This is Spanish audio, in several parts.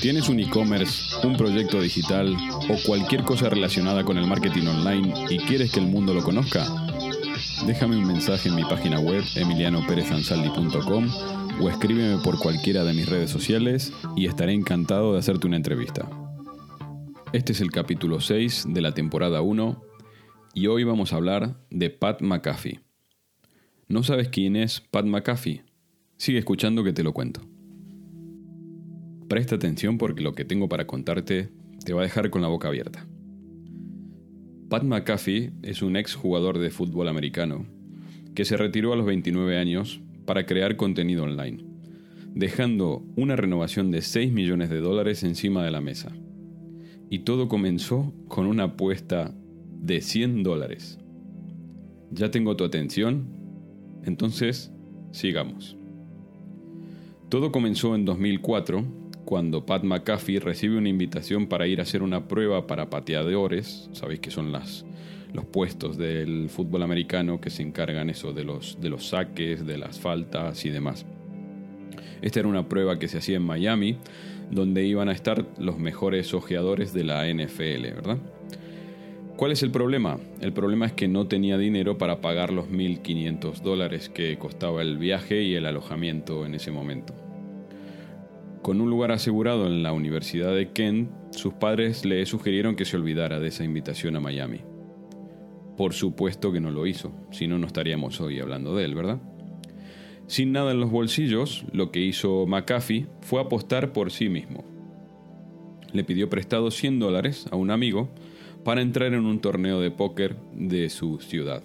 ¿Tienes un e-commerce, un proyecto digital o cualquier cosa relacionada con el marketing online y quieres que el mundo lo conozca? Déjame un mensaje en mi página web emilianoperezansaldi.com o escríbeme por cualquiera de mis redes sociales y estaré encantado de hacerte una entrevista. Este es el capítulo 6 de la temporada 1 y hoy vamos a hablar de Pat McAfee. ¿No sabes quién es Pat McAfee? Sigue escuchando que te lo cuento. Presta atención porque lo que tengo para contarte te va a dejar con la boca abierta. Pat McAfee es un ex jugador de fútbol americano que se retiró a los 29 años para crear contenido online, dejando una renovación de 6 millones de dólares encima de la mesa. Y todo comenzó con una apuesta de 100 dólares. ¿Ya tengo tu atención? Entonces, sigamos. Todo comenzó en 2004, cuando Pat McAfee recibe una invitación para ir a hacer una prueba para pateadores, sabéis que son las, los puestos del fútbol americano que se encargan eso de los, de los saques, de las faltas y demás. Esta era una prueba que se hacía en Miami, donde iban a estar los mejores ojeadores de la NFL, ¿verdad? ¿Cuál es el problema? El problema es que no tenía dinero para pagar los 1.500 dólares que costaba el viaje y el alojamiento en ese momento. Con un lugar asegurado en la Universidad de Kent, sus padres le sugirieron que se olvidara de esa invitación a Miami. Por supuesto que no lo hizo, si no, no estaríamos hoy hablando de él, ¿verdad? Sin nada en los bolsillos, lo que hizo McAfee fue apostar por sí mismo. Le pidió prestado 100 dólares a un amigo para entrar en un torneo de póker de su ciudad.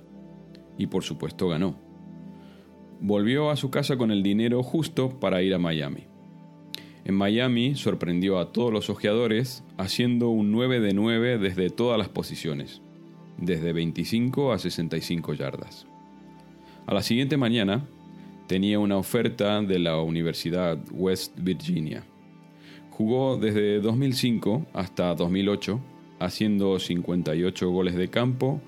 Y por supuesto ganó. Volvió a su casa con el dinero justo para ir a Miami. En Miami sorprendió a todos los ojeadores haciendo un 9 de 9 desde todas las posiciones, desde 25 a 65 yardas. A la siguiente mañana tenía una oferta de la Universidad West Virginia. Jugó desde 2005 hasta 2008 haciendo 58 goles de campo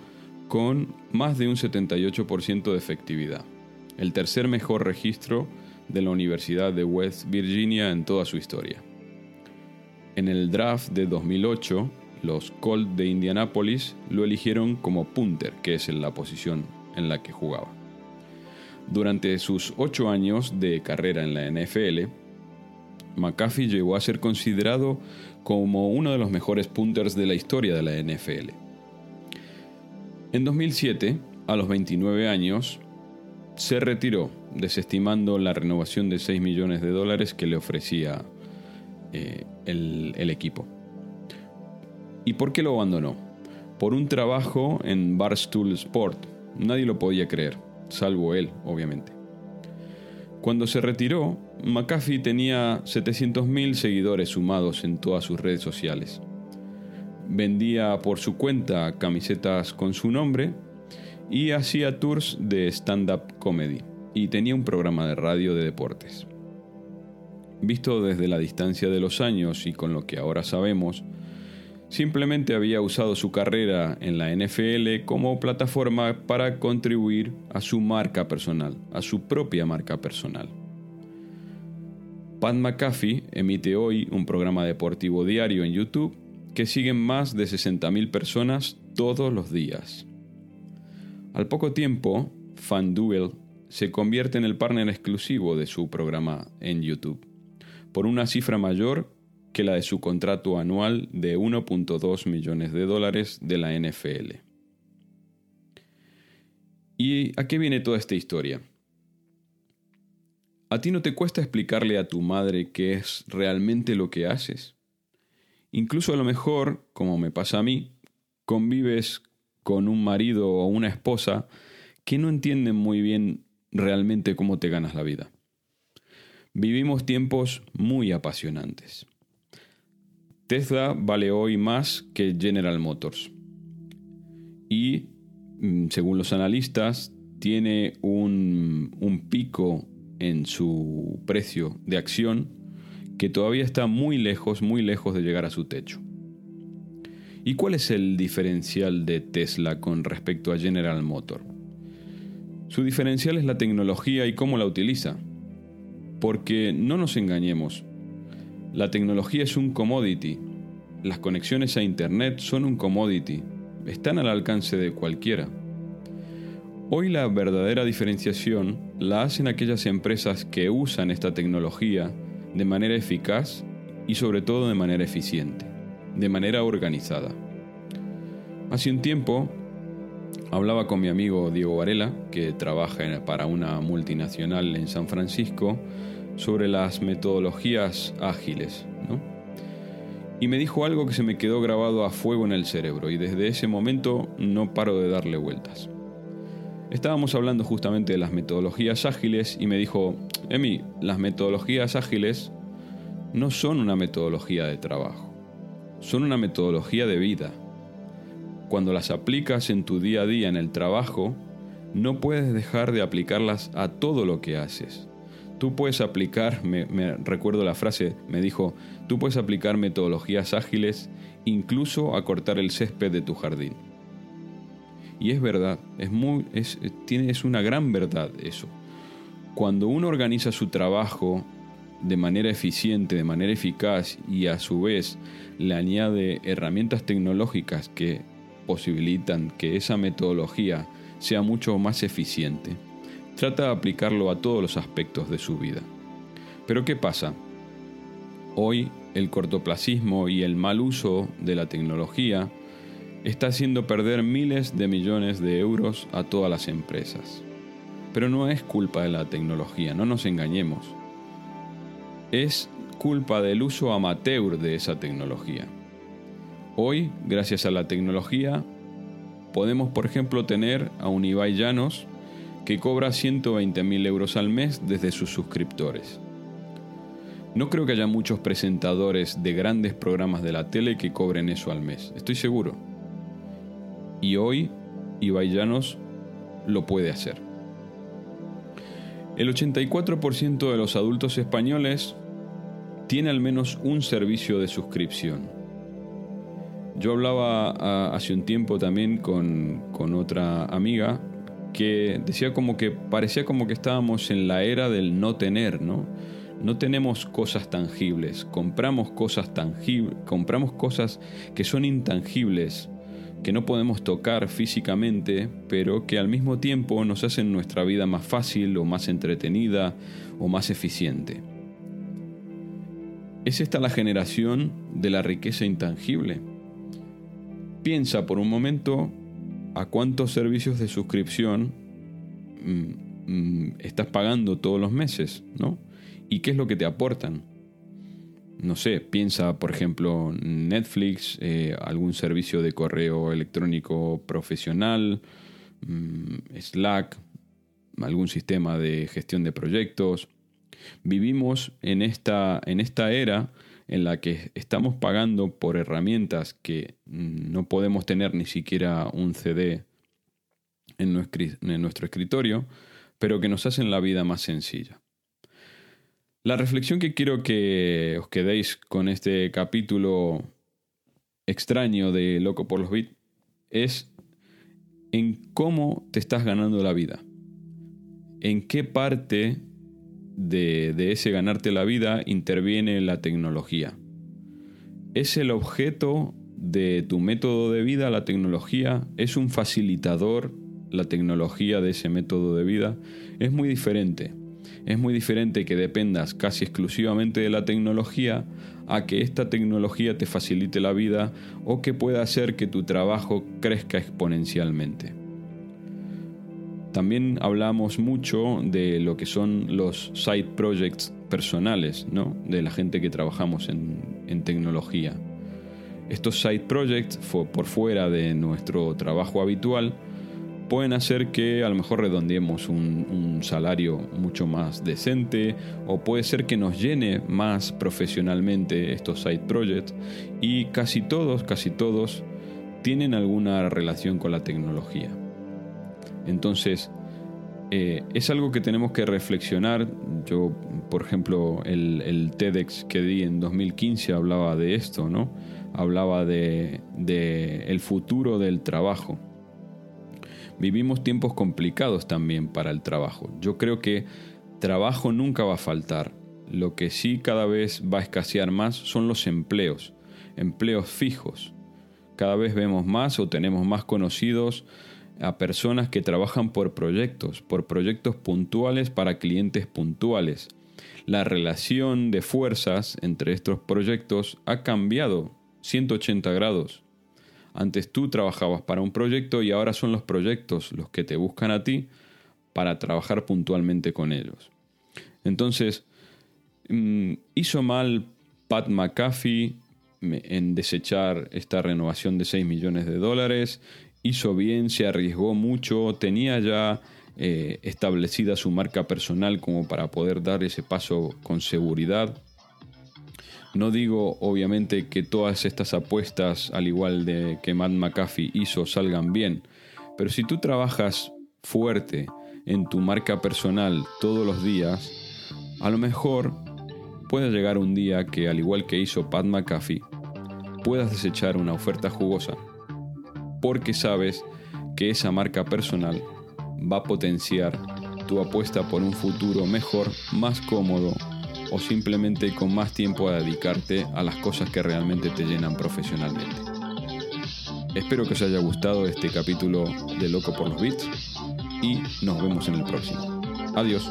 con más de un 78% de efectividad, el tercer mejor registro de la Universidad de West Virginia en toda su historia. En el draft de 2008, los Colts de Indianapolis lo eligieron como punter, que es la posición en la que jugaba. Durante sus ocho años de carrera en la NFL, McAfee llegó a ser considerado como uno de los mejores punters de la historia de la NFL. En 2007, a los 29 años, se retiró, desestimando la renovación de 6 millones de dólares que le ofrecía eh, el, el equipo. ¿Y por qué lo abandonó? Por un trabajo en Barstool Sport. Nadie lo podía creer, salvo él, obviamente. Cuando se retiró, McAfee tenía 700.000 seguidores sumados en todas sus redes sociales. Vendía por su cuenta camisetas con su nombre y hacía tours de stand-up comedy y tenía un programa de radio de deportes. Visto desde la distancia de los años y con lo que ahora sabemos, simplemente había usado su carrera en la NFL como plataforma para contribuir a su marca personal, a su propia marca personal. Pat McAfee emite hoy un programa deportivo diario en YouTube que siguen más de 60.000 personas todos los días. Al poco tiempo, FanDuel se convierte en el partner exclusivo de su programa en YouTube, por una cifra mayor que la de su contrato anual de 1.2 millones de dólares de la NFL. ¿Y a qué viene toda esta historia? ¿A ti no te cuesta explicarle a tu madre qué es realmente lo que haces? Incluso a lo mejor, como me pasa a mí, convives con un marido o una esposa que no entienden muy bien realmente cómo te ganas la vida. Vivimos tiempos muy apasionantes. Tesla vale hoy más que General Motors. Y, mm, según los analistas, tiene un, un pico en su precio de acción que todavía está muy lejos, muy lejos de llegar a su techo. ¿Y cuál es el diferencial de Tesla con respecto a General Motors? Su diferencial es la tecnología y cómo la utiliza. Porque no nos engañemos, la tecnología es un commodity, las conexiones a Internet son un commodity, están al alcance de cualquiera. Hoy la verdadera diferenciación la hacen aquellas empresas que usan esta tecnología de manera eficaz y sobre todo de manera eficiente, de manera organizada. Hace un tiempo hablaba con mi amigo Diego Varela, que trabaja para una multinacional en San Francisco, sobre las metodologías ágiles, Y me dijo algo que se me quedó grabado a fuego en el cerebro y desde ese momento no paro de darle vueltas. Estábamos hablando justamente de las metodologías ágiles y me dijo, Emi, las metodologías ágiles no son una metodología de trabajo, son una metodología de vida. Cuando las aplicas en tu día a día en el trabajo, no puedes dejar de aplicarlas a todo lo que haces. Tú puedes aplicar, me, recuerdo la frase, me dijo, tú puedes aplicar metodologías ágiles incluso a cortar el césped de tu jardín. Y es verdad, es, muy, es, tiene, es una gran verdad eso. Cuando uno organiza su trabajo de manera eficiente, de manera eficaz y a su vez le añade herramientas tecnológicas que posibilitan que esa metodología sea mucho más eficiente, trata de aplicarlo a todos los aspectos de su vida. Pero ¿qué pasa? Hoy el cortoplacismo y el mal uso de la tecnología está haciendo perder miles de millones de euros a todas las empresas. Pero no es culpa de la tecnología, no nos engañemos. Es culpa del uso amateur de esa tecnología. Hoy, gracias a la tecnología, podemos, por ejemplo, tener a un Ibai Llanos que cobra 120.000 euros al mes desde sus suscriptores. No creo que haya muchos presentadores de grandes programas de la tele que cobren eso al mes, estoy seguro. Y hoy Ibai Llanos lo puede hacer. El 84% de los adultos españoles tiene al menos un servicio de suscripción. Yo hablaba hace un tiempo también con, con otra amiga que decía como que parecía como que estábamos en la era del no tener, ¿no? No tenemos cosas tangibles, compramos cosas tangibles, compramos cosas que son intangibles, que no podemos tocar físicamente, pero que al mismo tiempo nos hacen nuestra vida más fácil o más entretenida o más eficiente. ¿Es esta la generación de la riqueza intangible? Piensa por un momento a cuántos servicios de suscripción mm, mm, estás pagando todos los meses, ¿no? ¿Y qué es lo que te aportan? no sé, piensa por ejemplo Netflix, eh, algún servicio de correo electrónico profesional, mm, Slack, algún sistema de gestión de proyectos. Vivimos en esta, en esta era en la que estamos pagando por herramientas que no podemos tener ni siquiera un CD en nuestro escritorio, pero que nos hacen la vida más sencilla. La reflexión que quiero que os quedéis con este capítulo extraño de Loco por los Bits es en cómo te estás ganando la vida. En qué parte de, ese ganarte la vida interviene la tecnología. ¿Es el objeto de tu método de vida la tecnología? ¿Es un facilitador la tecnología de ese método de vida? Es muy diferente. Es muy diferente que dependas casi exclusivamente de la tecnología a que esta tecnología te facilite la vida o que pueda hacer que tu trabajo crezca exponencialmente. También hablamos mucho de lo que son los side projects personales, ¿no? de la gente que trabajamos en, tecnología. Estos side projects, por fuera de nuestro trabajo habitual, pueden hacer que a lo mejor redondeemos un, un, salario mucho más decente o puede ser que nos llene más profesionalmente estos side projects y casi todos, casi todos tienen alguna relación con la tecnología. Entonces, eh, es algo que tenemos que reflexionar. Yo, por ejemplo, el, TEDx que di en 2015 hablaba de esto, ¿no? Hablaba de, de el futuro del trabajo. Vivimos tiempos complicados también para el trabajo. Yo creo que trabajo nunca va a faltar. Lo que sí cada vez va a escasear más son los empleos, empleos fijos. Cada vez vemos más o tenemos más conocidos a personas que trabajan por proyectos, por proyectos puntuales para clientes puntuales. La relación de fuerzas entre estos proyectos ha cambiado 180 grados. Antes tú trabajabas para un proyecto y ahora son los proyectos los que te buscan a ti para trabajar puntualmente con ellos. Entonces, mm, hizo mal Pat McAfee en desechar esta renovación de 6 millones de dólares, hizo bien, se arriesgó mucho, tenía ya eh, establecida su marca personal como para poder dar ese paso con seguridad. No digo obviamente que todas estas apuestas, al igual de que Matt McAfee hizo, salgan bien, pero si tú trabajas fuerte en tu marca personal todos los días, a lo mejor puede llegar un día que, al igual que hizo Pat McAfee, puedas desechar una oferta jugosa porque sabes que esa marca personal va a potenciar tu apuesta por un futuro mejor, más cómodo o simplemente con más tiempo a dedicarte a las cosas que realmente te llenan profesionalmente. Espero que os haya gustado este capítulo de Loco por los Beats y nos vemos en el próximo. Adiós.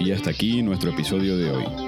Y hasta aquí nuestro episodio de hoy.